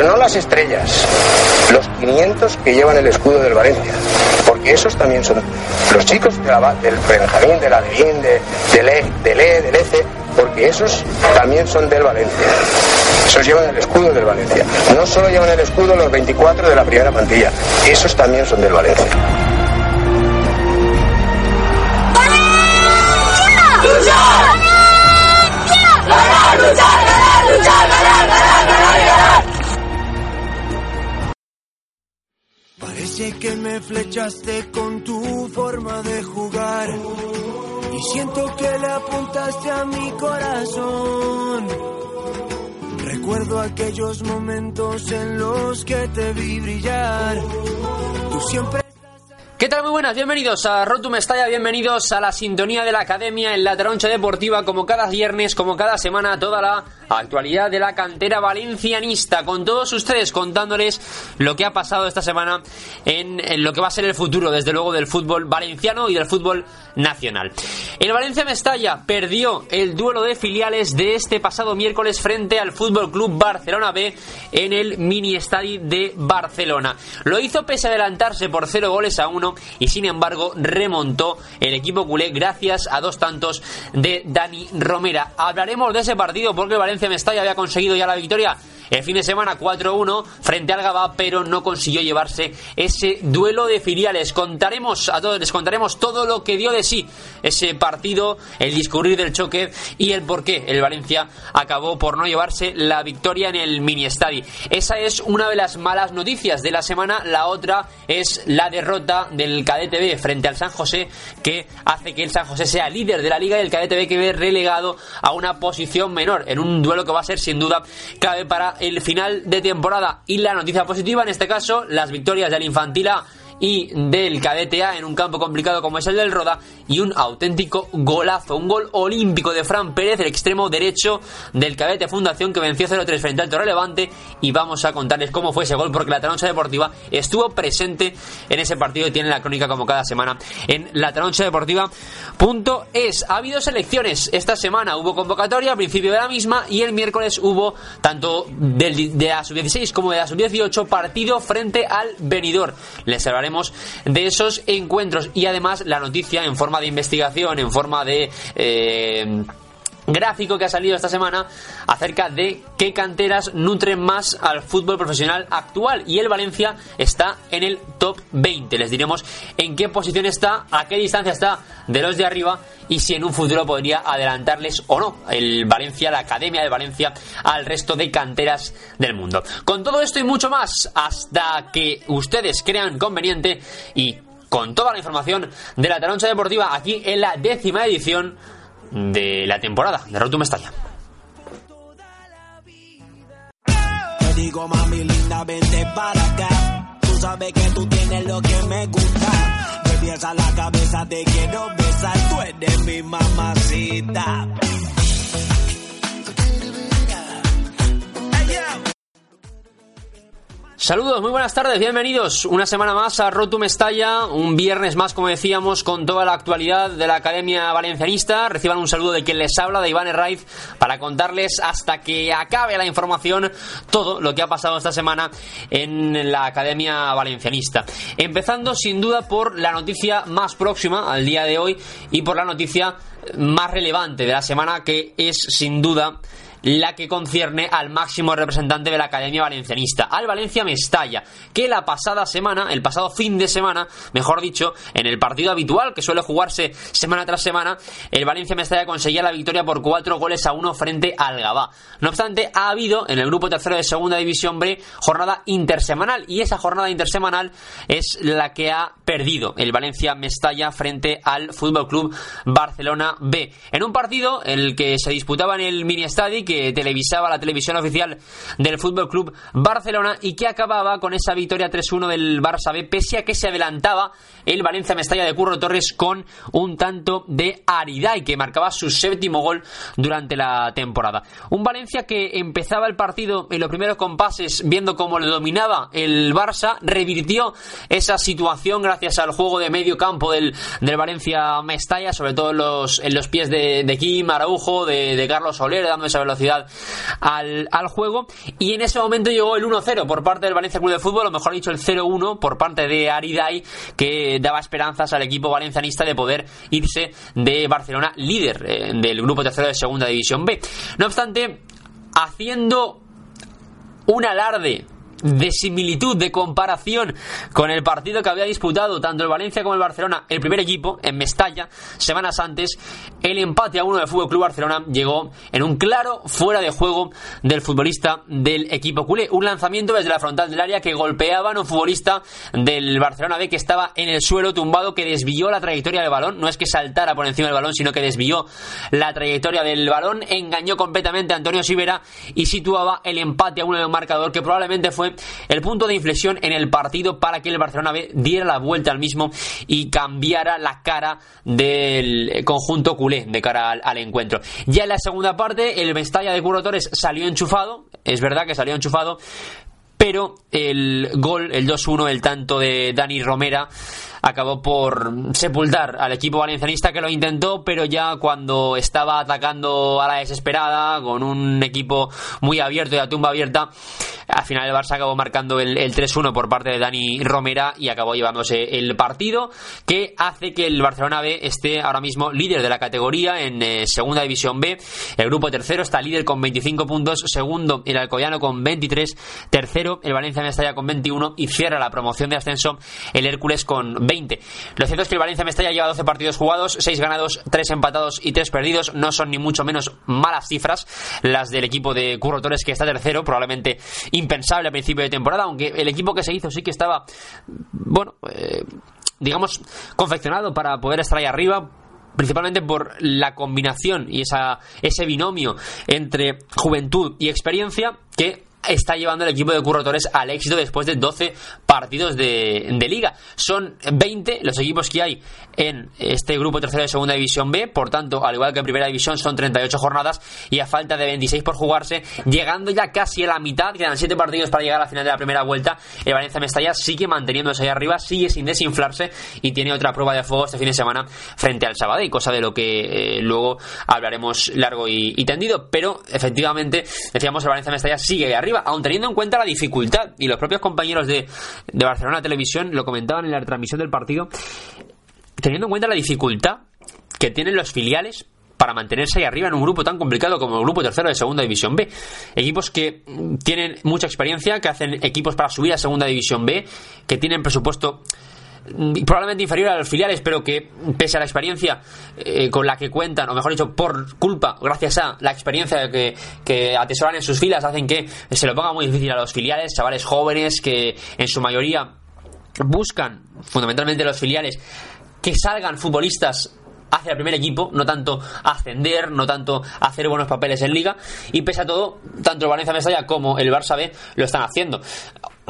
pero no las estrellas, los 500 que llevan el escudo del Valencia, porque esos también son los chicos de la, del Benjamín, de la Levin, de, del E, del E, del ECE, porque esos también son del Valencia. Esos llevan el escudo del Valencia. No solo llevan el escudo los 24 de la primera plantilla, esos también son del Valencia. Parece que me flechaste con tu forma de jugar y siento que le apuntaste a mi corazón. Recuerdo aquellos momentos en los que te vi brillar. Tú siempre ¿Qué tal? Muy buenas, bienvenidos a Rotum Mestalla, bienvenidos a la sintonía de la academia en la troncha deportiva, como cada viernes, como cada semana, toda la actualidad de la cantera valencianista, con todos ustedes contándoles lo que ha pasado esta semana en, lo que va a ser el futuro, desde luego, del fútbol valenciano y del fútbol nacional. El Valencia Mestalla perdió el duelo de filiales de este pasado miércoles frente al Fútbol Club Barcelona B en el mini estadio de Barcelona. Lo hizo pese a adelantarse por 0 goles a 1 y sin embargo remontó el equipo culé gracias a dos tantos de Dani Romera. Hablaremos de ese partido porque Valencia Mestalla había conseguido ya la victoria el fin de semana 4-1 frente al Gabá, pero no consiguió llevarse ese duelo de filiales. Contaremos a todos, les contaremos todo lo que dio de sí ese partido, el discurrir del choque y el por qué el Valencia acabó por no llevarse la victoria en el mini estadio. Esa es una de las malas noticias de la semana. La otra es la derrota del Cadete B frente al San José, que hace que el San José sea líder de la liga y el Cadete B que ve relegado a una posición menor en un duelo que va a ser sin duda clave para el final de temporada. Y la noticia positiva en este caso, las victorias del Infantil A y del Cadete A en un campo complicado como es el del Roda y un auténtico golazo, un gol olímpico de Fran Pérez, el extremo derecho del Cadete Fundación que venció 0-3 frente al Torre Levante y vamos a contarles cómo fue ese gol porque la Taroncha Deportiva estuvo presente en ese partido y tiene la crónica como cada semana en la Deportiva.es. Ha habido selecciones esta semana, hubo convocatoria a principio de la misma y el miércoles hubo tanto del, de la sub-16 como de la sub-18 partido frente al Benidorm. Les hablaremos de esos encuentros. Y además la noticia en forma de investigación, en forma de... Eh, gráfico que ha salido esta semana acerca de qué canteras nutren más al fútbol profesional actual. Y el Valencia está en el top 20 les diremos en qué posición está a qué distancia está de los de arriba y si en un futuro podría adelantarles o no el Valencia, la Academia de Valencia al resto de canteras del mundo. Con todo esto y mucho más hasta que ustedes crean conveniente y con toda la información de la Taroncha Deportiva aquí en la décima edición de la temporada de to Mestalla. te digo, mami linda, vente para acá. Tú sabes que tú tienes lo que me gusta. Me piensa la cabeza, te quiero besar. Tú eres mi mamacita. Saludos, muy buenas tardes, bienvenidos una semana más a Rotum Mestalla, un viernes más, como decíamos, con toda la actualidad de la Academia Valencianista. Reciban un saludo de quien les habla, de Iván Herraiz, para contarles hasta que acabe la información todo lo que ha pasado esta semana en la Academia Valencianista. Empezando, sin duda, por la noticia más próxima al día de hoy y por la noticia más relevante de la semana, que es, sin duda, la que concierne al máximo representante de la Academia Valencianista, al Valencia Mestalla, que la pasada semana, el pasado fin de semana, mejor dicho, en el partido habitual que suele jugarse semana tras semana, el Valencia Mestalla conseguía la victoria por cuatro goles a uno frente al Gabá. No obstante, ha habido en el grupo tercero de Segunda División B jornada intersemanal y esa jornada intersemanal es la que ha perdido el Valencia Mestalla frente al Fútbol Club Barcelona B. En un partido en el que se disputaba en el mini estadio que televisaba la televisión oficial del Fútbol Club Barcelona y que acababa con esa victoria 3-1 del Barça B, pese a que se adelantaba el Valencia Mestalla de Curro Torres con un tanto de Ariday, que marcaba su séptimo gol durante la temporada. Un Valencia que empezaba el partido en los primeros compases viendo cómo le dominaba el Barça, revirtió esa situación gracias al juego de medio campo del, del Valencia Mestalla, sobre todo en los, en los pies de, de Kim Araujo, de, Carlos Soler, dando esa velocidad al juego. Y en ese momento llegó el 1-0 por parte del Valencia Club de Fútbol, o mejor dicho, el 0-1 por parte de Aridai, que daba esperanzas al equipo valencianista de poder irse de Barcelona líder eh, del grupo tercero de Segunda División B. No obstante, haciendo un alarde de similitud, de comparación con el partido que había disputado tanto el Valencia como el Barcelona, el primer equipo, en Mestalla, semanas antes, el empate a uno del Fútbol Club Barcelona llegó en un claro fuera de juego del futbolista del equipo culé. Un lanzamiento desde la frontal del área que golpeaba a un futbolista del Barcelona B que estaba en el suelo tumbado, que desvió la trayectoria del balón. No es que saltara por encima del balón, sino que desvió la trayectoria del balón, engañó completamente a Antonio Sivera y situaba el empate a uno del marcador que probablemente fue el punto de inflexión en el partido para que el Barcelona diera la vuelta al mismo y cambiara la cara del conjunto culé de cara al, encuentro. Ya en la segunda parte, el Mestalla de Curro Torres salió enchufado, es verdad que salió enchufado, pero el gol, el 2-1, el tanto de Dani Romera, acabó por sepultar al equipo valencianista que lo intentó, pero ya cuando estaba atacando a la desesperada, con un equipo muy abierto y a tumba abierta, al final el Barça acabó marcando el, 3-1 por parte de Dani Romera y acabó llevándose el partido, que hace que el Barcelona B esté ahora mismo líder de la categoría en eh, Segunda División B. El grupo tercero está líder con 25 puntos, segundo el Alcoyano con 23, tercero el Valencia Mestalla con 21 y cierra la promoción de ascenso el Hércules con 20. Lo cierto es que el Valencia Mestalla lleva 12 partidos jugados, 6 ganados, 3 empatados y 3 perdidos. No son ni mucho menos malas cifras las del equipo de Curro Torres que está tercero, probablemente impensable a principio de temporada, aunque el equipo que se hizo sí que estaba, bueno, eh, digamos, confeccionado para poder estar ahí arriba, principalmente por la combinación y esa, ese binomio entre juventud y experiencia que está llevando el equipo de Curro Torres al éxito después de 12 partidos de, liga. Son 20 los equipos que hay en este grupo tercero de segunda división B, por tanto, al igual que en primera división, son 38 jornadas y a falta de 26 por jugarse, llegando ya casi a la mitad, quedan 7 partidos para llegar a la final de la primera vuelta. El Valencia Mestalla sigue manteniéndose ahí arriba, sigue sin desinflarse y tiene otra prueba de fuego este fin de semana frente al y cosa de lo que eh, luego hablaremos largo y, y tendido. Pero efectivamente, decíamos, el Valencia Mestalla sigue ahí arriba aún teniendo en cuenta la dificultad, y los propios compañeros de, de Barcelona Televisión lo comentaban en la transmisión del partido, teniendo en cuenta la dificultad que tienen los filiales para mantenerse ahí arriba en un grupo tan complicado como el grupo tercero de Segunda División B. Equipos que tienen mucha experiencia, que hacen equipos para subir a Segunda División B, que tienen presupuesto probablemente inferior a los filiales, pero que pese a la experiencia eh, con la que cuentan, o mejor dicho, por culpa, gracias a la experiencia que, que atesoran en sus filas, hacen que se lo ponga muy difícil a los filiales, chavales jóvenes que en su mayoría buscan, fundamentalmente los filiales, que salgan futbolistas hacia el primer equipo, no tanto ascender, no tanto hacer buenos papeles en liga, y pese a todo, tanto el Valencia Mestalla como el Barça B lo están haciendo.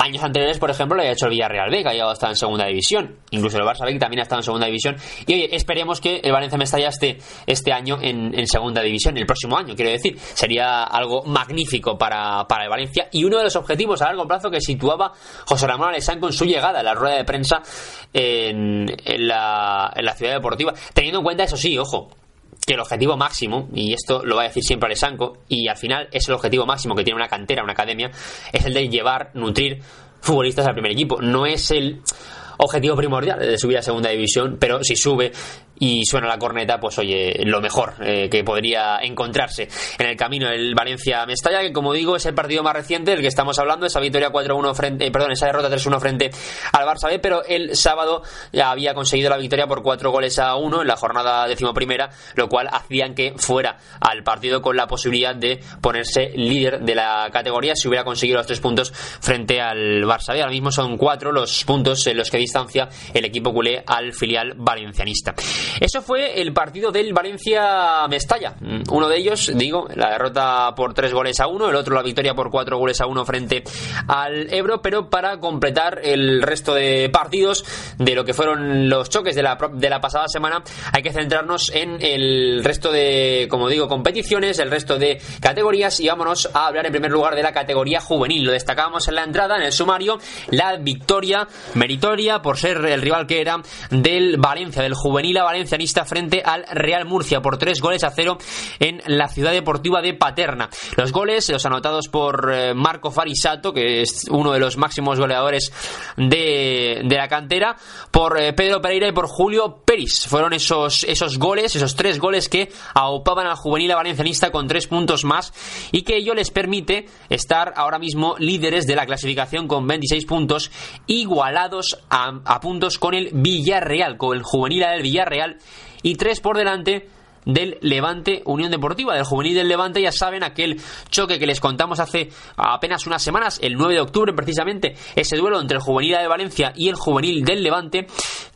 Años anteriores, por ejemplo, lo había hecho el Villarreal B, que ha llegado hasta en segunda división. Incluso el Barça B, también ha estado en segunda división. Y oye, esperemos que el Valencia Mestalla esté este año en, segunda división, el próximo año, quiero decir. Sería algo magnífico para, para el Valencia. Y uno de los objetivos a largo plazo que situaba José Ramón Alessán con su llegada a la rueda de prensa en, en, la, en la ciudad deportiva. Teniendo en cuenta, eso sí, ojo, que el objetivo máximo, y esto lo va a decir siempre Alessanco, y al final es el objetivo máximo que tiene una cantera, una academia, es el de llevar, nutrir futbolistas al primer equipo. No es el objetivo primordial de subir a segunda división, pero si sube y suena la corneta, pues oye, lo mejor eh, que podría encontrarse en el camino el Valencia-Mestalla, que como digo es el partido más reciente del que estamos hablando, esa victoria 4-1 frente, eh, perdón, esa derrota 3-1 frente al Barça B, pero el sábado ya había conseguido la victoria por 4 goles a 1 en la jornada decimoprimera, lo cual hacían que fuera al partido con la posibilidad de ponerse líder de la categoría si hubiera conseguido los 3 puntos frente al Barça B. Ahora mismo son 4 los puntos en los que distancia el equipo culé al filial valencianista. Eso fue el partido del Valencia-Mestalla. Mm, uno de ellos, digo, la derrota por tres goles a uno, el otro la victoria por cuatro goles a uno frente al Ebro, pero para completar el resto de partidos de lo que fueron los choques de la, de la pasada semana, hay que centrarnos en el resto de, como digo, competiciones, el resto de categorías y vámonos a hablar en primer lugar de la categoría juvenil. Lo destacábamos en la entrada, en el sumario, la victoria meritoria por ser el rival que era del Valencia, del juvenil a Valencia valencianista frente al Real Murcia por tres goles a cero en la ciudad deportiva de Paterna. Los goles, los anotados por eh, Marco Farisato, que es uno de los máximos goleadores de, de la cantera, por eh, Pedro Pereira y por Julio Peris. Fueron esos, esos goles, esos tres goles que aupaban al juvenil valencianista con tres puntos más y que ello les permite estar ahora mismo líderes de la clasificación con 26 puntos, igualados a, a puntos con el Villarreal, con el juvenil del Villarreal y tres por delante del Levante Unión Deportiva, del juvenil del Levante, ya saben, aquel choque que les contamos hace apenas unas semanas, el 9 de octubre precisamente, ese duelo entre el juvenil de Valencia y el juvenil del Levante,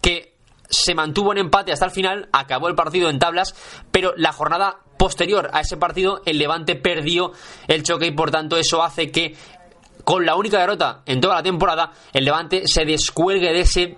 que se mantuvo en empate hasta el final, acabó el partido en tablas, pero la jornada posterior a ese partido, el Levante perdió el choque y por tanto eso hace que con la única derrota en toda la temporada, el Levante se descuelgue de ese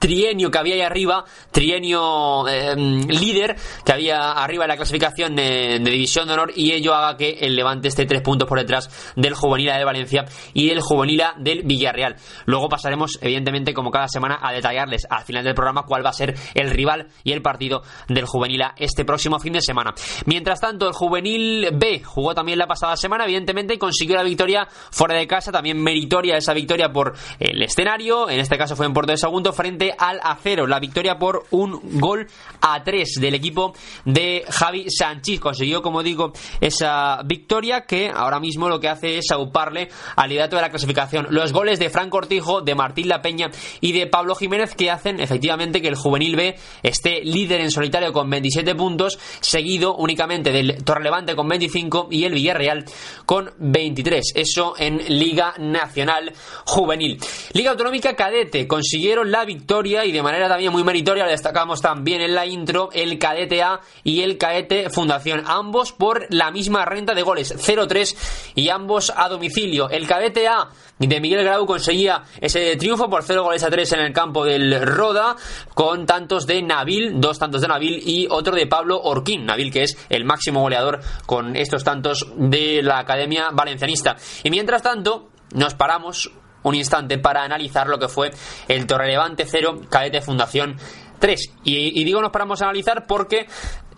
trienio que había ahí arriba, trienio eh, líder que había arriba en la clasificación de, División de Honor y ello haga que el Levante esté tres puntos por detrás del Juvenil de Valencia y del Juvenil del Villarreal. Luego pasaremos, evidentemente, como cada semana, a detallarles al final del programa cuál va a ser el rival y el partido del Juvenil este próximo fin de semana. Mientras tanto, el Juvenil B jugó también la pasada semana, evidentemente, y consiguió la victoria fuera de casa, también meritoria esa victoria por el escenario, en este caso fue en Puerto de Segundo, frente al acero. La victoria por un gol a tres del equipo de Javi Sánchez. Consiguió, como digo, esa victoria que ahora mismo lo que hace es auparle al liderato de la clasificación. Los goles de Franco Cortijo, de Martín La Peña y de Pablo Jiménez que hacen efectivamente que el juvenil B esté líder en solitario con 27 puntos, seguido únicamente del Torrelevante con 25 y el Villarreal con 23. Eso en Liga Nacional Juvenil. Liga Autonómica Cadete consiguieron la victoria y de manera también muy meritoria destacamos también en la intro el Cadete A y el Cadete Fundación, ambos por la misma renta de goles, 0-3 y ambos a domicilio. El Cadete A de Miguel Grau conseguía ese triunfo por 0 goles a 3 en el campo del Roda con tantos de Nabil, dos tantos de Nabil y otro de Pablo Orquín, Nabil que es el máximo goleador con estos tantos de la Academia Valencianista. Y mientras tanto, nos paramos un instante para analizar lo que fue el Torrelevante 0, Cadete Fundación 3. Y, y digo nos paramos a analizar porque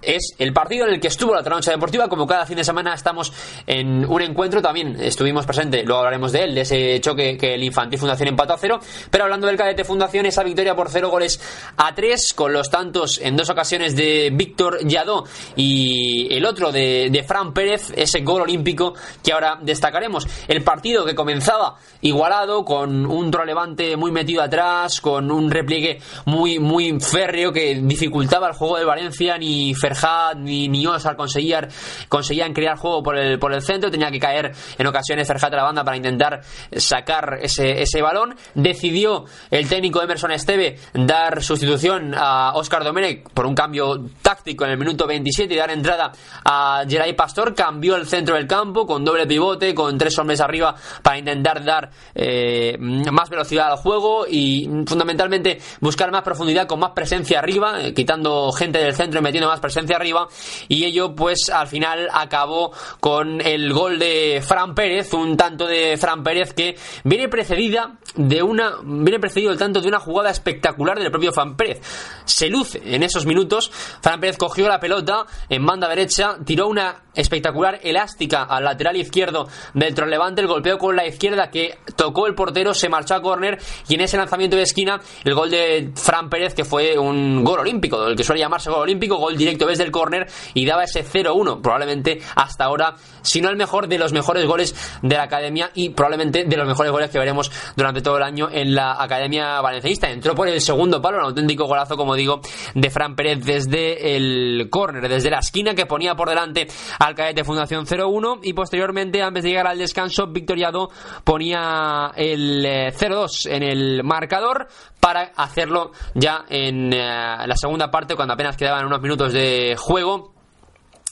es el partido en el que estuvo la Trancha Deportiva. Como cada fin de semana estamos en un encuentro, también estuvimos presentes, luego hablaremos de él, de ese choque que el Infantil Fundación empató a cero. Pero hablando del Cadete Fundación, esa victoria por cero goles a tres, con los tantos en dos ocasiones de Víctor Yadó y el otro de, de Fran Pérez, ese gol olímpico que ahora destacaremos. El partido que comenzaba igualado, con un trolevante muy metido atrás, con un repliegue muy, muy férreo que dificultaba el juego de Valencia, ni Ferhat ni, ni Osar conseguían, conseguían crear juego por el, por el centro, tenía que caer en ocasiones Ferhat a la banda para intentar sacar ese, ese balón. Decidió el técnico Emerson Esteve dar sustitución a Oscar Domenech por un cambio táctico en el minuto 27 y dar entrada a Geray Pastor. Cambió el centro del campo con doble pivote, con tres hombres arriba para intentar dar eh, más velocidad al juego y fundamentalmente buscar más profundidad con más presencia arriba, eh, quitando gente del centro y metiendo más presencia arriba y ello pues al final acabó con el gol de Fran Pérez, un tanto de Fran Pérez que viene precedida de una viene precedido el tanto de una jugada espectacular del propio Fran Pérez. Se luce en esos minutos, Fran Pérez cogió la pelota en banda derecha, tiró una espectacular elástica al lateral izquierdo del Levante, el golpeo con la izquierda que tocó el portero, se marchó a córner y en ese lanzamiento de esquina el gol de Fran Pérez que fue un gol olímpico, el que suele llamarse gol olímpico, gol directo desde el córner y daba ese 0-1, probablemente hasta ahora, si no el mejor de los mejores goles de la academia y probablemente de los mejores goles que veremos durante todo el año en la academia valencianista. Entró por el segundo palo, un auténtico golazo, como digo, de Fran Pérez desde el córner, desde la esquina que ponía por delante al cadete Fundación 0-1 y posteriormente, antes de llegar al descanso, Victoriado ponía el 0-2 eh, en el marcador para hacerlo ya en eh, la segunda parte cuando apenas quedaban unos minutos de juego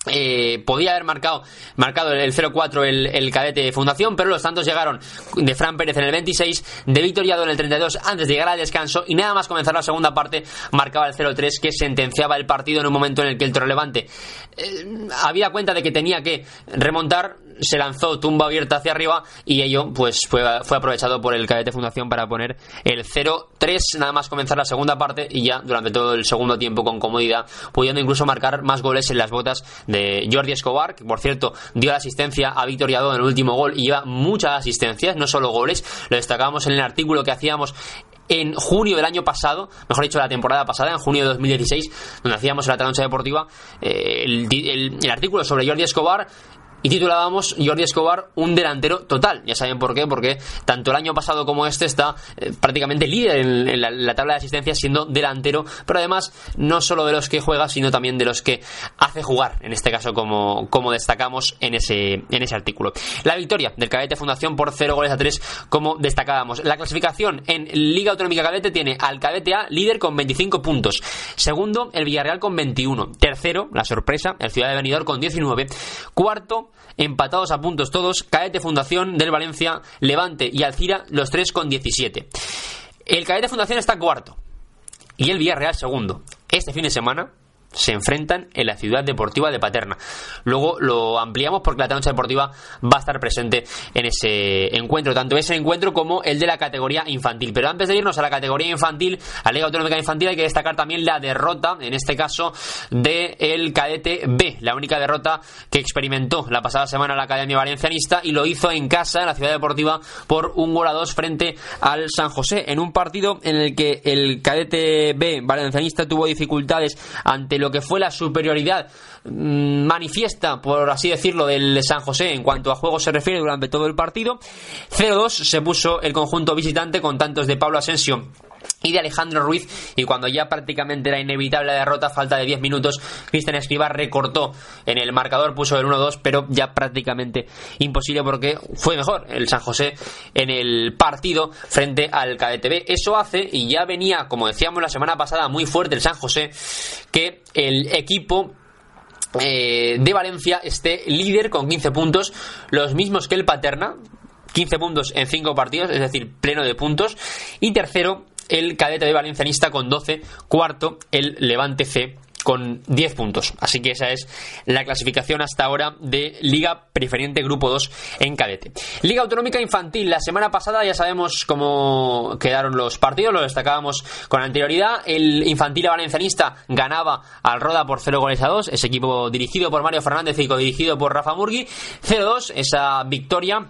eh, podía haber marcado, marcado el 0-4 el, cadete de fundación, pero los tantos llegaron de Fran Pérez en el 26, de Victoriado en el 32 antes de llegar al descanso y nada más comenzar la segunda parte marcaba el 0-3 que sentenciaba el partido en un momento en el que el Torrelevante eh, había cuenta de que tenía que remontar, se lanzó tumba abierta hacia arriba y ello pues fue, fue aprovechado por el cadete fundación para poner el 0-3 nada más comenzar la segunda parte y ya durante todo el segundo tiempo con comodidad, pudiendo incluso marcar más goles en las botas de Jordi Escobar, que por cierto dio la asistencia a Victoriado en el último gol y lleva muchas asistencias, no solo goles, lo destacábamos en el artículo que hacíamos en junio del año pasado, mejor dicho, la temporada pasada, en junio de 2016, donde hacíamos en la Trancha Deportiva eh, el, el, el, artículo sobre Jordi Escobar y titulábamos Jordi Escobar un delantero total. Ya saben por qué, porque tanto el año pasado como este está eh, prácticamente líder en, la, tabla de asistencia siendo delantero, pero además no solo de los que juega, sino también de los que hace jugar, en este caso como, como destacamos en ese, en ese artículo. La victoria del Cadete Fundación por 0 goles a 3 como destacábamos. La clasificación en Liga Autonómica Cadete tiene al Cadete A líder con 25 puntos. Segundo, el Villarreal con 21. Tercero, la sorpresa, el Ciudad de Benidorm con 19. Cuarto, empatados a puntos todos, Caete Fundación del Valencia, Levante y Alcira, los tres con 17. El Caete Fundación está cuarto y el Villarreal segundo. Este fin de semana se enfrentan en la ciudad deportiva de Paterna. Luego lo ampliamos porque la Tancha Deportiva va a estar presente en ese encuentro, tanto ese encuentro como el de la categoría infantil. Pero antes de irnos a la categoría infantil, a la Liga Autonómica Infantil, hay que destacar también la derrota, en este caso, del el cadete B, la única derrota que experimentó la pasada semana la Academia Valencianista y lo hizo en casa, en la ciudad deportiva, por un gol a dos frente al San José, en un partido en el que el cadete B valencianista tuvo dificultades ante lo que fue la superioridad mmm, manifiesta, por así decirlo, del San José en cuanto a juego se refiere durante todo el partido. 0-2 se puso el conjunto visitante con tantos de Pablo Asensio y de Alejandro Ruiz y cuando ya prácticamente era inevitable la derrota falta de 10 minutos Cristian Escribá recortó en el marcador puso el 1-2 pero ya prácticamente imposible porque fue mejor el San José en el partido frente al KDTV eso hace y ya venía como decíamos la semana pasada muy fuerte el San José que el equipo eh, de Valencia esté líder con 15 puntos, los mismos que el Paterna, 15 puntos en 5 partidos, es decir, pleno de puntos. Y tercero, el cadete de Valencianista con 12. Cuarto, el Levante C con 10 puntos. Así que esa es la clasificación hasta ahora de Liga Preferente Grupo 2 en cadete. Liga Autonómica Infantil. La semana pasada ya sabemos cómo quedaron los partidos, lo destacábamos con anterioridad. El Infantil Valencianista ganaba al Roda por 0 goles a 2. Ese equipo dirigido por Mario Fernández y dirigido por Rafa Murgui. 0-2, esa victoria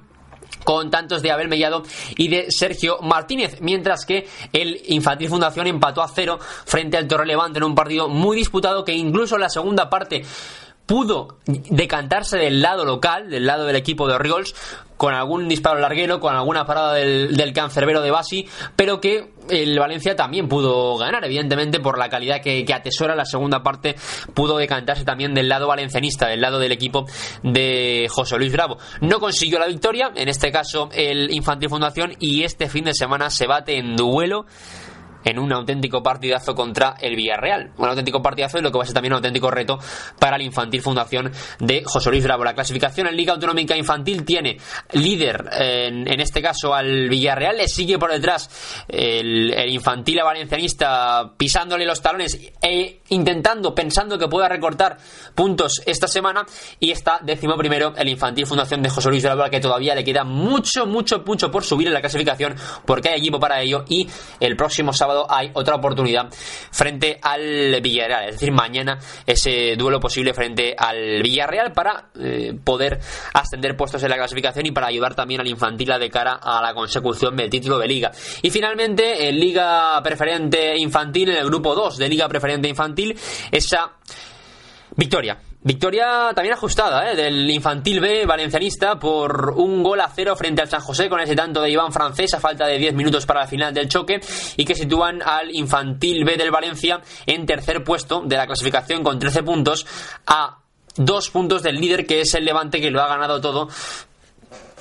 con tantos de Abel Mellado y de Sergio Martínez, mientras que el Infantil Fundación empató a cero frente al Torre Levante en un partido muy disputado que incluso en la segunda parte pudo decantarse del lado local, del lado del equipo de Oriols, con algún disparo larguero, con alguna parada del, del cancerbero de Basi, pero que el Valencia también pudo ganar, evidentemente, por la calidad que, atesora la segunda parte, pudo decantarse también del lado valencianista, del lado del equipo de José Luis Bravo. No consiguió la victoria, en este caso el Infantil Fundación, y este fin de semana se bate en duelo en un auténtico partidazo contra el Villarreal. Un auténtico partidazo y lo que va a ser también un auténtico reto para la Infantil Fundación de José Luis Bravo. La clasificación en Liga Autonómica Infantil tiene líder, en, este caso al Villarreal, le sigue por detrás el, Infantil a Valencianista pisándole los talones e intentando, pensando que pueda recortar puntos esta semana y está décimo primero el Infantil Fundación de José Luis Bravo que todavía le queda mucho, mucho, mucho por subir en la clasificación porque hay equipo para ello y el próximo hay otra oportunidad frente al Villarreal. Es decir, mañana ese duelo posible frente al Villarreal para eh, poder ascender puestos en la clasificación y para ayudar también al infantil de cara a la consecución del título de liga. Y finalmente, en Liga Preferente Infantil, en el grupo 2 de Liga Preferente Infantil, esa victoria Victoria también ajustada ¿eh? del infantil B valencianista por un gol a cero frente al San José con ese tanto de Iván Francés a falta de 10 minutos para la final del choque y que sitúan al infantil B del Valencia en tercer puesto de la clasificación con 13 puntos a dos puntos del líder que es el Levante que lo ha ganado todo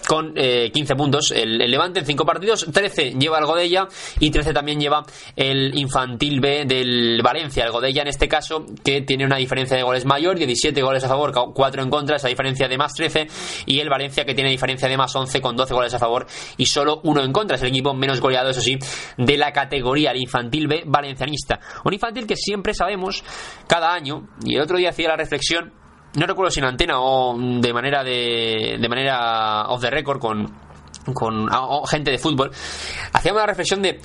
con 15 puntos. El, Levante en 5 partidos, 13 lleva el Godella y 13 también lleva el Infantil B del Valencia, el Godella en este caso que tiene una diferencia de goles mayor, 17 goles a favor, 4 en contra, esa diferencia de más 13 y el Valencia que tiene diferencia de más 11 con 12 goles a favor y solo uno en contra, es el equipo menos goleado eso sí de la categoría, el Infantil B valencianista, un infantil que siempre sabemos cada año y el otro día hacía la reflexión no recuerdo si en antena o de manera de, de manera off the record con, con gente de fútbol, hacíamos la reflexión de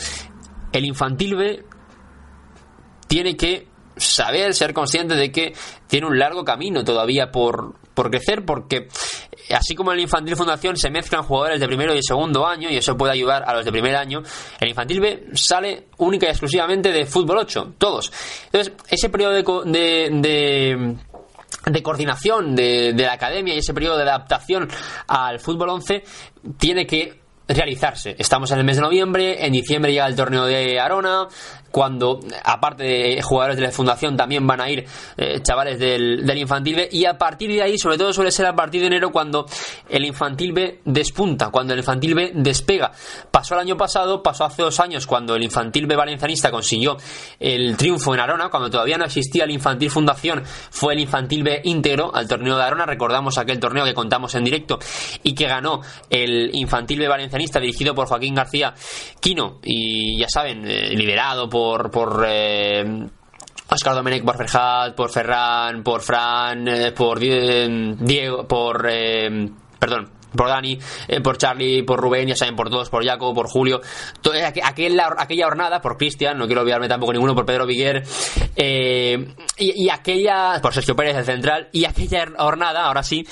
el infantil B tiene que saber, ser consciente de que tiene un largo camino todavía por, por crecer, porque así como en el Infantil Fundación se mezclan jugadores de primero y segundo año, y eso puede ayudar a los de primer año, el Infantil B sale única y exclusivamente de fútbol 8, todos. Entonces, ese periodo de, de de coordinación de, de, la academia y ese periodo de adaptación al fútbol 11 tiene que realizarse. Estamos en el mes de noviembre, en diciembre llega el torneo de Arona, cuando aparte de jugadores de la fundación también van a ir eh, chavales del, del, infantil B y a partir de ahí sobre todo suele ser a partir de enero cuando el infantil B despunta cuando el infantil B despega pasó el año pasado pasó hace dos años cuando el infantil B valencianista consiguió el triunfo en Arona cuando todavía no existía el infantil fundación fue el infantil B íntegro al torneo de Arona recordamos aquel torneo que contamos en directo y que ganó el infantil B valencianista dirigido por Joaquín García Quino y ya saben eh, liderado por por, eh, Oscar Domenech por Ferhat, por Ferran, por Fran, eh, por Diego, por eh, perdón, por Dani, por Charlie, por Rubén, ya saben, por todos, por Jaco, por Julio, aquella, aquella jornada, por Cristian, no quiero olvidarme tampoco ninguno, por Pedro Viguer, y, aquella, por Sergio Pérez, el central, y aquella jornada, ahora sí,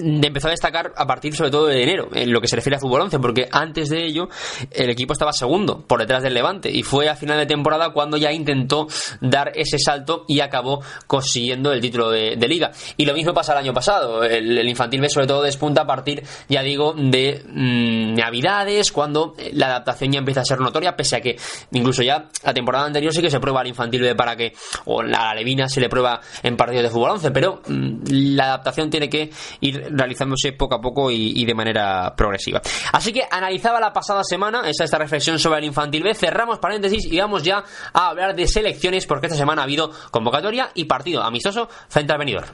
empezó a destacar a partir sobre todo de enero en lo que se refiere a fútbol 11 porque antes de ello el equipo estaba segundo por detrás del Levante y fue a final de temporada cuando ya intentó dar ese salto y acabó consiguiendo el título de, liga. Y lo mismo pasa el año pasado el, infantil B sobre todo despunta a partir ya digo de mm, navidades cuando la adaptación ya empieza a ser notoria pese a que incluso ya la temporada anterior sí que se prueba al infantil B para que o la Levina se le prueba en partidos de fútbol 11 pero mm, la adaptación tiene que ir realizándose poco a poco y, de manera progresiva. Así que analizaba la pasada semana esa esta reflexión sobre el infantil B. Cerramos paréntesis y vamos ya a hablar de selecciones porque esta semana ha habido convocatoria y partido amistoso frente al venidor.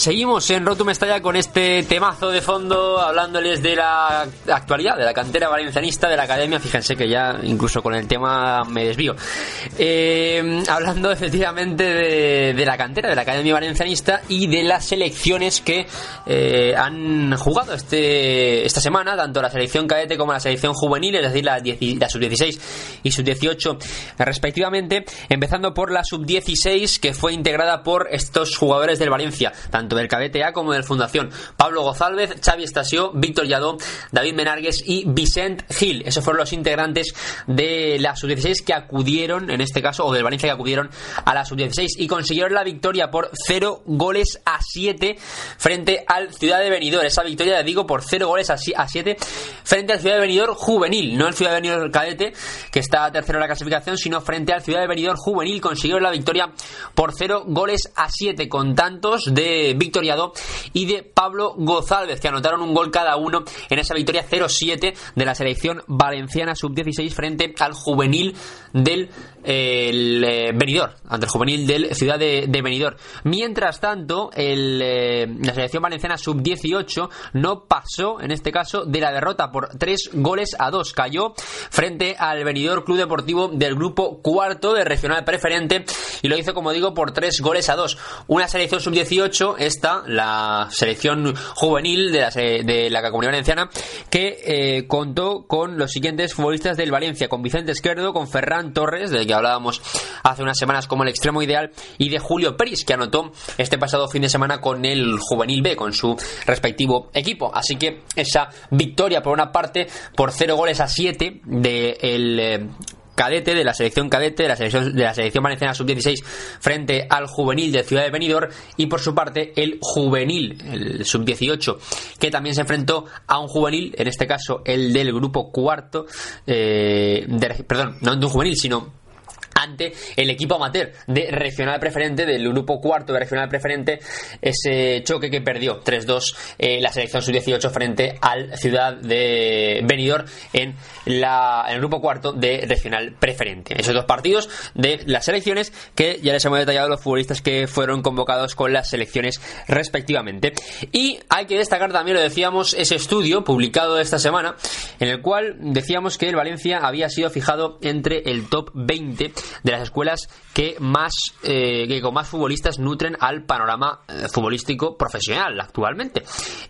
Seguimos en Rotum Estalla con este temazo de fondo, hablándoles de la actualidad, de la cantera valencianista, de la academia. Fíjense que ya incluso con el tema me desvío. Eh, hablando efectivamente de, la cantera, de la academia valencianista y de las selecciones que eh, han jugado este, esta semana, tanto la selección cadete como la selección juvenil, es decir, la, la sub-16 y sub-18 respectivamente, empezando por la sub-16 que fue integrada por estos jugadores del Valencia, del cadete A como del Fundación. Pablo Gozálvez, Xavi Estasio, Víctor Lladó, David Menargues y Vicent Gil. Esos fueron los integrantes de la sub-16 que acudieron, en este caso, o del Valencia que acudieron a la sub-16 y consiguieron la victoria por 0 goles a 7 frente al Ciudad de Benidorm. Esa victoria, digo, por 0 goles a 7 frente al Ciudad de Benidorm juvenil, no el Ciudad de Benidorm cadete, que está tercero en la clasificación, sino frente al Ciudad de Benidorm juvenil. Consiguieron la victoria por 0 goles a 7 con tantos de victoriado y de Pablo Gozálvez, que anotaron un gol cada uno en esa victoria 0-7 de la selección valenciana sub-16 frente al juvenil del el, eh, Benidorm, ante el juvenil del Ciudad de, de Benidorm. Mientras tanto, el, eh, la selección valenciana sub-18 no pasó, en este caso, de la derrota por 3 goles a 2. Cayó frente al Benidorm Club Deportivo del grupo cuarto de regional preferente y lo hizo, como digo, por 3 goles a 2. Una selección sub-18 esta, la selección juvenil de la, de la Comunidad Valenciana, que eh, contó con los siguientes futbolistas del Valencia, con Vicente Esquerdo, con Ferran Torres, del que hablábamos hace unas semanas como el extremo ideal, y de Julio Peris, que anotó este pasado fin de semana con el Juvenil B, con su respectivo equipo. Así que esa victoria, por una parte, por 0 goles a 7 del... De cadete, de la selección cadete, de la selección, de la selección valenciana sub-16 frente al juvenil de Ciudad de Benidorm y por su parte el juvenil, el sub-18, que también se enfrentó a un juvenil, en este caso el del grupo cuarto, eh, perdón, no de un juvenil, sino ante el equipo amateur de regional preferente, del grupo cuarto de regional preferente, ese choque que perdió 3-2 eh, la selección sub-18 frente al Ciudad de Benidorm en, la, en el grupo cuarto de regional preferente. Esos dos partidos de las selecciones que ya les hemos detallado los futbolistas que fueron convocados con las selecciones respectivamente. Y hay que destacar también, lo decíamos, ese estudio publicado esta semana en el cual decíamos que el Valencia había sido fijado entre el top 20 de las escuelas que más eh, que con más futbolistas nutren al panorama eh, futbolístico profesional actualmente.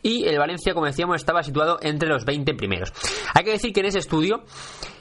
Y el Valencia, como decíamos, estaba situado entre los 20 primeros. Hay que decir que en ese estudio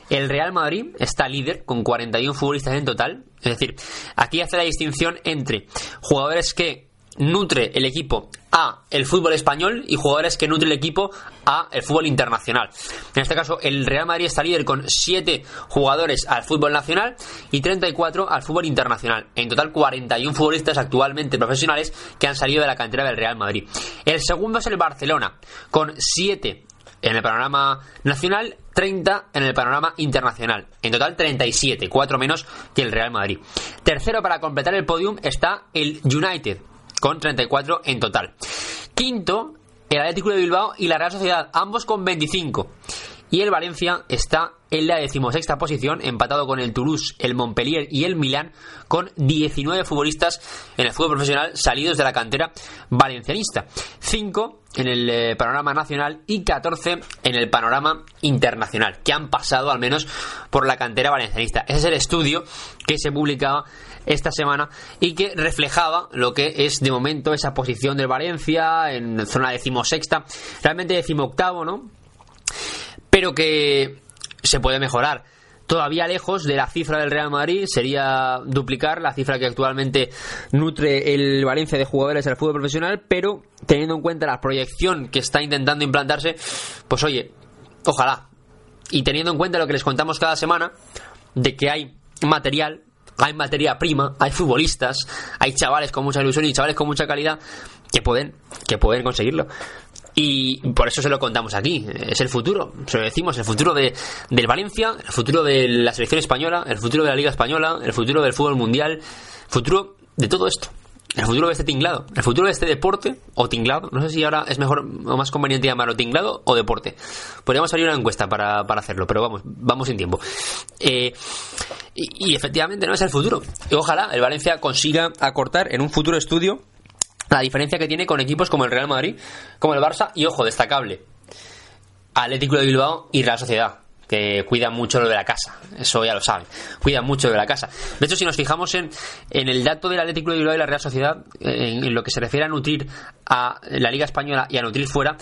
el Real Madrid está líder con 41 futbolistas en total. Es decir, aquí hace la distinción entre jugadores que nutre el equipo a el fútbol español y jugadores que nutre el equipo a el fútbol internacional. En este caso, el Real Madrid está líder con 7 jugadores al fútbol nacional y 34 al fútbol internacional. En total, 41 futbolistas actualmente profesionales que han salido de la cantera del Real Madrid. El segundo es el Barcelona, con 7 en el panorama nacional, 30 en el panorama internacional. En total 37, 4 menos que el Real Madrid. Tercero para completar el podium está el United, con 34 en total. Quinto, el Atlético de Bilbao y la Real Sociedad, ambos con 25. Y el Valencia está en la decimosexta posición, empatado con el Toulouse, el Montpellier y el Milán, con 19 futbolistas en el fútbol profesional salidos de la cantera valencianista. 5 en el eh, panorama nacional y 14 en el panorama internacional, que han pasado al menos por la cantera valencianista. Ese es el estudio que se publicaba esta semana y que reflejaba lo que es de momento esa posición del Valencia en zona decimosexta, realmente decimoctavo, ¿no? Pero que se puede mejorar todavía lejos de la cifra del Real Madrid, sería duplicar la cifra que actualmente nutre el Valencia de jugadores del fútbol profesional, pero teniendo en cuenta la proyección que está intentando implantarse, pues oye, ojalá. Y teniendo en cuenta lo que les contamos cada semana, de que hay material hay materia prima, hay futbolistas, hay chavales con mucha ilusión y chavales con mucha calidad que pueden, que pueden conseguirlo. Y por eso se lo contamos aquí. Es el futuro, se lo decimos, el futuro de, del Valencia, el futuro de la selección española, el futuro de la Liga Española, el futuro del fútbol mundial, futuro de todo esto el futuro de este tinglado, el futuro de este deporte o tinglado, no sé si ahora es mejor o más conveniente llamarlo tinglado o deporte. Podríamos salir una encuesta para, hacerlo, pero vamos, vamos sin tiempo. Eh, y, efectivamente no es el futuro. Y ojalá el Valencia consiga acortar en un futuro estudio la diferencia que tiene con equipos como el Real Madrid, como el Barça y, ojo, destacable, Atlético de Bilbao y Real Sociedad que cuidan mucho lo de la casa. Eso ya lo saben. Cuidan mucho de la casa. De hecho, si nos fijamos en, en el dato del Atlético de Bilbao y la Real Sociedad, en, lo que se refiere a nutrir a la Liga Española y a nutrir fuera,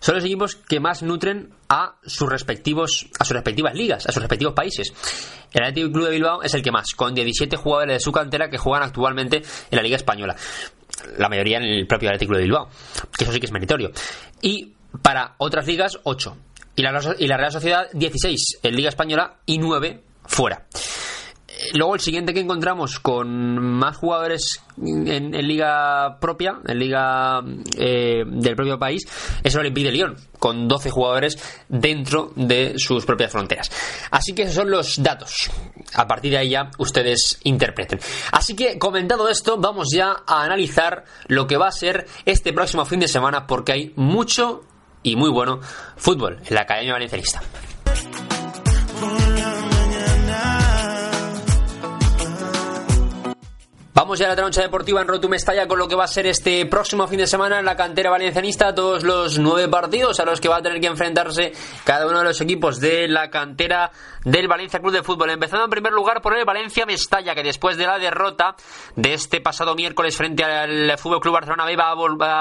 son los equipos que más nutren a sus respectivos a sus respectivas ligas, a sus respectivos países. El Atlético Club de Bilbao es el que más, con 17 jugadores de su cantera que juegan actualmente en la Liga Española. La mayoría en el propio Atlético de Bilbao, que eso sí que es meritorio. Y para otras ligas, 8 y la, y la Real Sociedad 16 en Liga Española y 9 fuera. Eh, luego el siguiente que encontramos con más jugadores en, liga propia, en liga eh, del propio país, es el Olympique de Lyon, con 12 jugadores dentro de sus propias fronteras. Así que esos son los datos. A partir de ahí ya ustedes interpreten. Así que comentado esto, vamos ya a analizar lo que va a ser este próximo fin de semana, porque hay mucho y muy bueno fútbol en la Academia Valencianista. Vamos ya a la trancha deportiva en Rotum Estalla con lo que va a ser este próximo fin de semana en la cantera valencianista, todos los nueve partidos a los que va a tener que enfrentarse cada uno de los equipos de la cantera del Valencia Club de Fútbol. Empezando en primer lugar por el Valencia Mestalla, que después de la derrota de este pasado miércoles frente al Fútbol Club Barcelona B va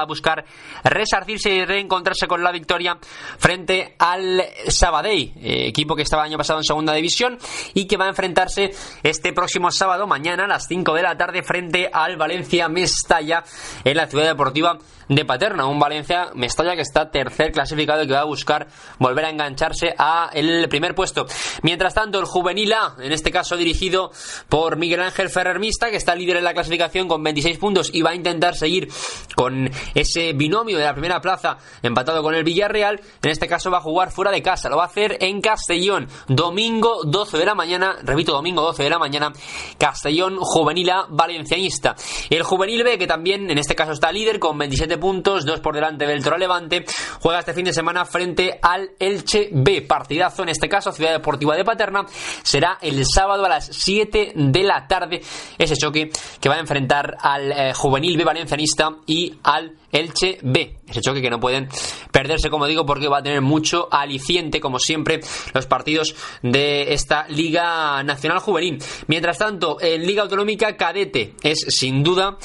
a, buscar resarcirse y reencontrarse con la victoria frente al Sabadell, eh, equipo que estaba el año pasado en segunda división y que va a enfrentarse este próximo sábado, mañana a las 5 de la tarde frente al Valencia Mestalla en la ciudad deportiva de Paterna. Un Valencia Mestalla que está tercer clasificado y que va a buscar volver a engancharse a el primer puesto. Mientras tanto, el Juvenil A, en este caso dirigido por Miguel Ángel Ferrer Mista, que está líder en la clasificación con 26 puntos y va a intentar seguir con ese binomio de la primera plaza empatado con el Villarreal. En este caso va a jugar fuera de casa. Lo va a hacer en Castellón. Domingo 12 de la mañana. Repito, domingo 12 de la mañana. Castellón Juvenil A Valencianista. El Juvenil B, que también en este caso está líder con 27 puntos, dos por delante del Toro Levante, juega este fin de semana frente al Elche B. Partidazo, en este caso, Ciudad Deportiva de Paterna. Será el sábado a las 7 de la tarde ese choque que va a enfrentar al eh, Juvenil B Valencianista y al Elche B. Ese choque que no pueden perderse, como digo, porque va a tener mucho aliciente, como siempre, los partidos de esta Liga Nacional Juvenil. Mientras tanto, en Liga Autonómica Cadete es sin duda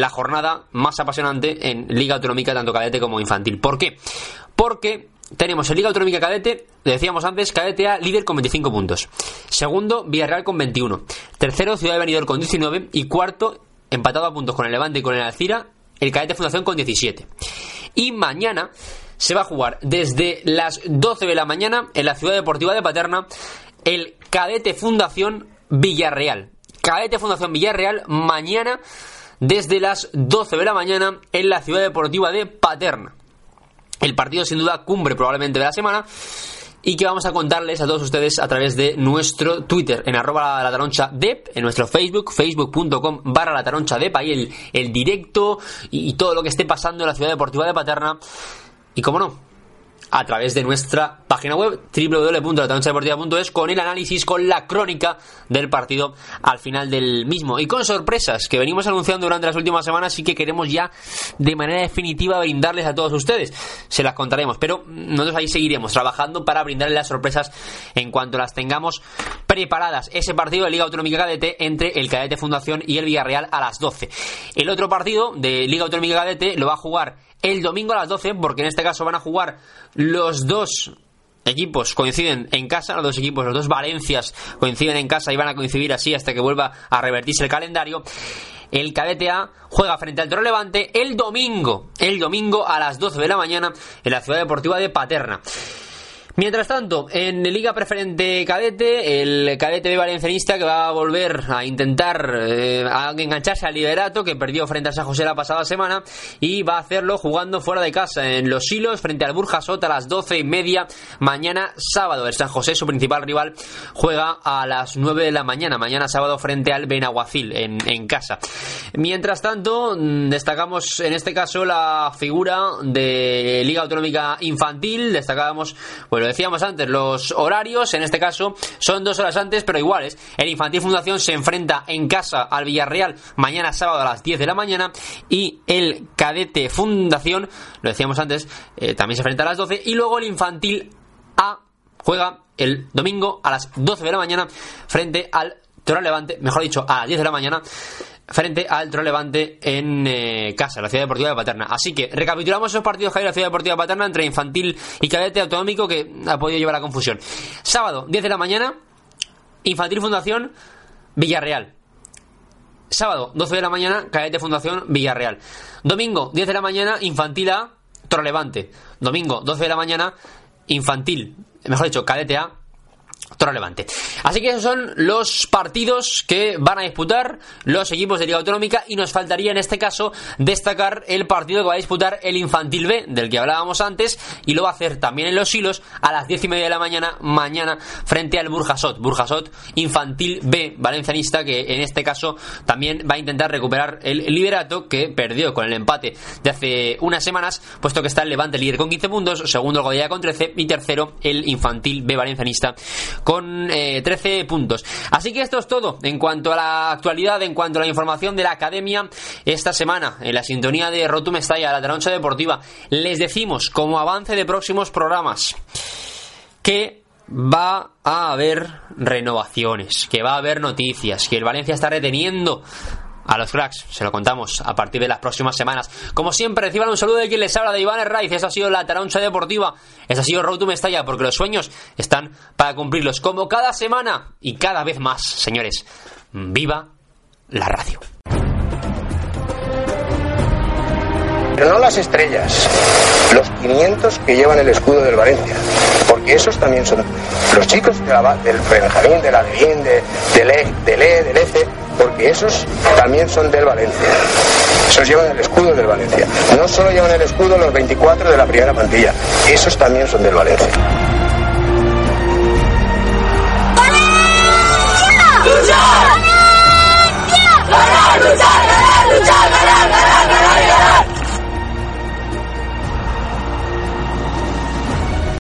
la jornada más apasionante en Liga Autonómica, tanto cadete como infantil. ¿Por qué? Porque tenemos en Liga Autonómica Cadete, le decíamos antes, Cadete A líder con 25 puntos. Segundo, Villarreal con 21. Tercero, Ciudad de Benidorm con 19. Y cuarto, empatado a puntos con el Levante y con el Alcira, el Cadete Fundación con 17. Y mañana se va a jugar desde las 12 de la mañana en la Ciudad Deportiva de Paterna el Cadete Fundación Villarreal. Cadete Fundación Villarreal mañana desde las 12 de la mañana en la Ciudad Deportiva de Paterna. El partido sin duda cumbre probablemente de la semana y que vamos a contarles a todos ustedes a través de nuestro Twitter en arroba la taroncha dep, en nuestro Facebook, facebook.com barra la taroncha dep, ahí el, el directo y, y todo lo que esté pasando en la ciudad deportiva de Paterna. Y como no, a través de nuestra página web www.latanchadeportiva.es con el análisis, con la crónica del partido al final del mismo y con sorpresas que venimos anunciando durante las últimas semanas y que queremos ya de manera definitiva brindarles a todos ustedes. Se las contaremos, pero nosotros ahí seguiremos trabajando para brindarles las sorpresas en cuanto las tengamos preparadas. Ese partido de Liga Autonómica Cadete entre el Cadete Fundación y el Villarreal a las 12. El otro partido de Liga Autonómica Cadete lo va a jugar el domingo a las 12, porque en este caso van a jugar los dos equipos coinciden en casa, los dos equipos, los dos Valencias coinciden en casa y van a coincidir así hasta que vuelva a revertirse el calendario. El cadete A juega frente al Toro Levante el domingo, el domingo a las 12 de la mañana en la Ciudad Deportiva de Paterna. Mientras tanto, en Liga Preferente Cadete, el cadete de Valencianista que va a volver a intentar eh, a engancharse al liderato que perdió frente a San José la pasada semana y va a hacerlo jugando fuera de casa en Los Hilos frente al Burjasot a las doce y media mañana sábado. El San José, su principal rival, juega a las 9 de la mañana, mañana sábado frente al Benaguacil en, en casa. Mientras tanto, mm, destacamos en este caso la figura de Liga Autonómica Infantil, destacábamos, bueno, decíamos antes, los horarios, en este caso, son dos horas antes, pero iguales. El Infantil Fundación se enfrenta en casa al Villarreal mañana sábado a las 10 de la mañana y el Cadete Fundación, lo decíamos antes, eh, también se enfrenta a las 12 y luego el Infantil A juega el domingo a las 12 de la mañana frente al Toro Levante, mejor dicho, a las 10 de la mañana frente al Toro Levante en eh, casa, la Ciudad Deportiva de Paterna. Así que recapitulamos esos partidos que hay en la Ciudad Deportiva de Paterna entre infantil y cadete autonómico que ha podido llevar a confusión. Sábado, 10 de la mañana, Infantil Fundación, Villarreal. Sábado, 12 de la mañana, cadete Fundación, Villarreal. Domingo, 10 de la mañana, Infantil A, Toro Levante. Domingo, 12 de la mañana, Infantil, mejor dicho, cadete A, Toro Levante. Así que esos son los partidos que van a disputar los equipos de Liga Autonómica y nos faltaría en este caso destacar el partido que va a disputar el Infantil B, del que hablábamos antes, y lo va a hacer también en los hilos a las diez y media de la mañana, mañana, frente al Burjasot. Burjasot Infantil B, valencianista, que en este caso también va a intentar recuperar el liderato que perdió con el empate de hace unas semanas, puesto que está el Levante líder con 15 puntos, segundo el Godella con 13 y tercero el Infantil B valencianista con eh, 13 puntos. Así que esto es todo en cuanto a la actualidad, en cuanto a la información de la academia esta semana, en la sintonía de Rotum Estalla, la Taroncha Deportiva. Les decimos, como avance de próximos programas, que va a haber renovaciones, que va a haber noticias, que el Valencia está reteniendo a los cracks. Se lo contamos a partir de las próximas semanas. Como siempre, reciban un saludo de quien les habla de Iván Herraiz. Esto ha sido la Taroncha Deportiva. Esto ha sido Road to Mestalla, porque los sueños están para cumplirlos. Como cada semana y cada vez más, señores. Viva la radio. Pero no las estrellas, los 500 que llevan el escudo del Valencia, porque esos también son los chicos de la, del Benjamín, de la de, del E, del E, del porque esos también son del Valencia. Esos llevan el escudo del Valencia. No solo llevan el escudo los 24 de la primera plantilla, esos también son del Valencia. ¡Valencia! ¡Valencia! ¡Valencia!